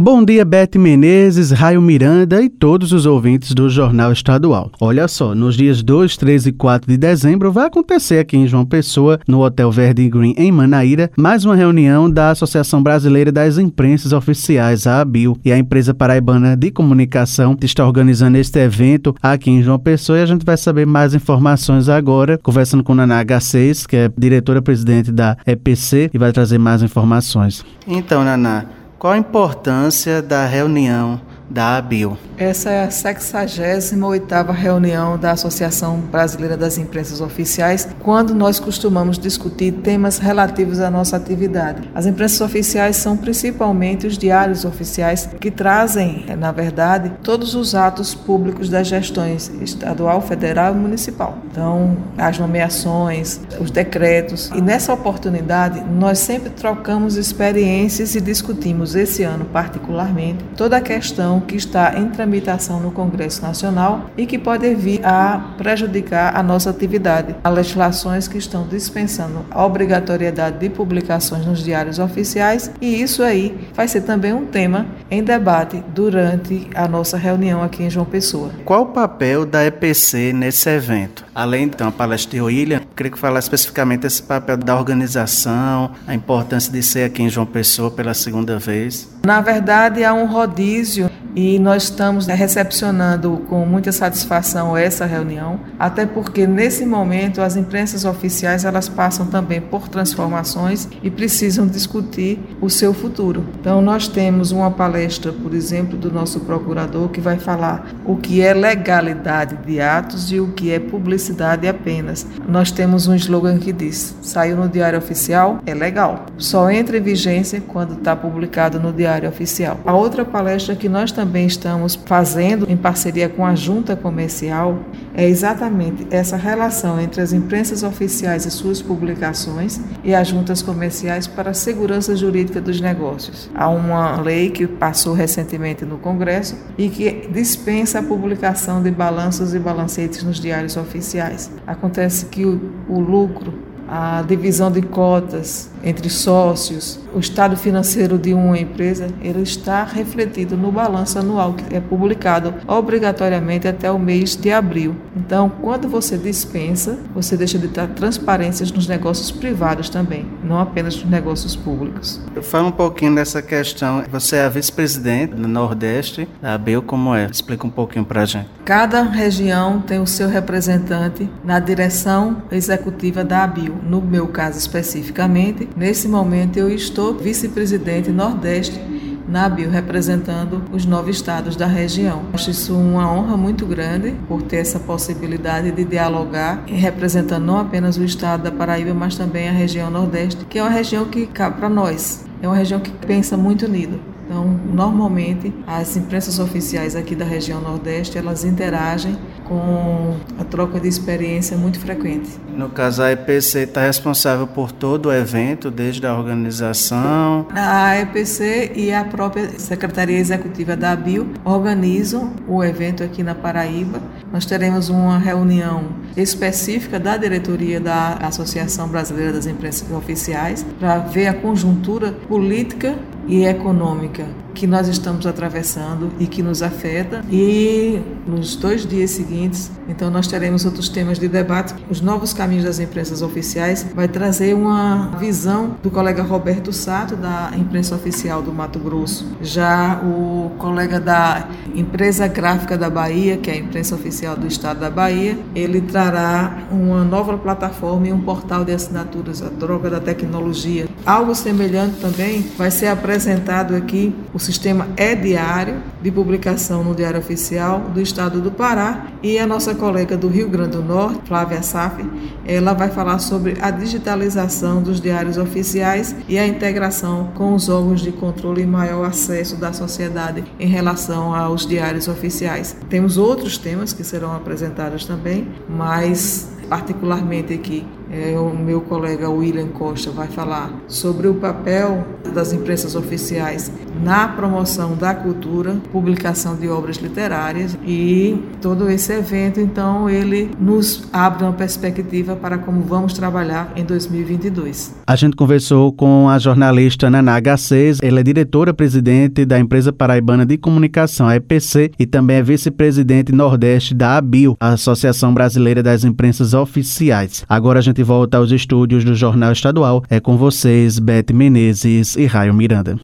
Bom dia, Bete Menezes, Raio Miranda e todos os ouvintes do Jornal Estadual. Olha só, nos dias 2, 3 e 4 de dezembro vai acontecer aqui em João Pessoa, no Hotel Verde Green, em Manaíra, mais uma reunião da Associação Brasileira das Imprensas Oficiais, a ABIL, e a empresa paraibana de comunicação está organizando este evento aqui em João Pessoa e a gente vai saber mais informações agora, conversando com Naná H6, que é diretora-presidente da EPC, e vai trazer mais informações. Então, Naná, qual a importância da reunião da ABIL? Essa é a 68ª reunião da Associação Brasileira das Imprensas Oficiais, quando nós costumamos discutir temas relativos à nossa atividade. As imprensas oficiais são principalmente os diários oficiais que trazem, na verdade, todos os atos públicos das gestões estadual, federal e municipal. Então, as nomeações, os decretos. E nessa oportunidade, nós sempre trocamos experiências e discutimos esse ano particularmente toda a questão que está entre tramitação no Congresso Nacional e que pode vir a prejudicar a nossa atividade. Há legislações que estão dispensando a obrigatoriedade de publicações nos diários oficiais e isso aí vai ser também um tema em debate durante a nossa reunião aqui em João Pessoa. Qual o papel da EPC nesse evento? Além da palestra de William, queria que falasse especificamente esse papel da organização, a importância de ser aqui em João Pessoa pela segunda vez. Na verdade, há um rodízio e nós estamos recepcionando com muita satisfação essa reunião, até porque nesse momento as imprensas oficiais elas passam também por transformações e precisam discutir o seu futuro. Então nós temos uma palestra, por exemplo, do nosso procurador que vai falar o que é legalidade de atos e o que é publicidade apenas. Nós temos um slogan que diz: saiu no diário oficial é legal, só entra em vigência quando está publicado no diário oficial. A outra palestra que nós também estamos fazendo em parceria com a Junta Comercial é exatamente essa relação entre as imprensas oficiais e suas publicações e as juntas comerciais para a segurança jurídica dos negócios. Há uma lei que passou recentemente no Congresso e que dispensa a publicação de balanços e balancetes nos diários oficiais. Acontece que o, o lucro a divisão de cotas entre sócios, o estado financeiro de uma empresa, ele está refletido no balanço anual que é publicado obrigatoriamente até o mês de abril. Então, quando você dispensa, você deixa de dar transparências nos negócios privados também, não apenas nos negócios públicos. Fala um pouquinho dessa questão. Você é a vice-presidente do Nordeste da ABEL, como é? Explica um pouquinho para a gente. Cada região tem o seu representante na direção executiva da ABIL. No meu caso especificamente, nesse momento eu estou vice-presidente Nordeste na ABIL, representando os nove estados da região. Acho isso uma honra muito grande por ter essa possibilidade de dialogar, representando não apenas o estado da Paraíba, mas também a região Nordeste, que é uma região que cabe para nós. É uma região que pensa muito unido. Então, normalmente, as imprensas oficiais aqui da região Nordeste, elas interagem com a troca de experiência muito frequente. No caso, a EPC está responsável por todo o evento, desde a organização? A EPC e a própria Secretaria Executiva da ABIL organizam o evento aqui na Paraíba. Nós teremos uma reunião específica da diretoria da Associação Brasileira das Imprensas Oficiais para ver a conjuntura política e econômica que nós estamos atravessando e que nos afeta. E nos dois dias seguintes, então nós teremos outros temas de debate. Os novos caminhos das imprensas oficiais vai trazer uma visão do colega Roberto Sato da imprensa oficial do Mato Grosso. Já o colega da empresa gráfica da Bahia, que é a imprensa oficial do estado da Bahia, ele trará uma nova plataforma e um portal de assinaturas, a droga da tecnologia. Algo semelhante também vai ser apresentado aqui o sistema é diário de publicação no Diário Oficial do Estado do Pará e a nossa colega do Rio Grande do Norte, Flávia Saf, ela vai falar sobre a digitalização dos diários oficiais e a integração com os órgãos de controle e maior acesso da sociedade em relação aos diários oficiais. Temos outros temas que serão apresentados também, mas particularmente aqui é, o meu colega William Costa vai falar sobre o papel das imprensas oficiais na promoção da cultura, publicação de obras literárias e todo esse evento, então, ele nos abre uma perspectiva para como vamos trabalhar em 2022. A gente conversou com a jornalista Naná H6, ela é diretora-presidente da empresa paraibana de comunicação, a EPC, e também é vice-presidente nordeste da ABIL, Associação Brasileira das Imprensas Oficiais. Agora a gente volta aos estúdios do Jornal Estadual. É com vocês, Beth Menezes e Raio Miranda.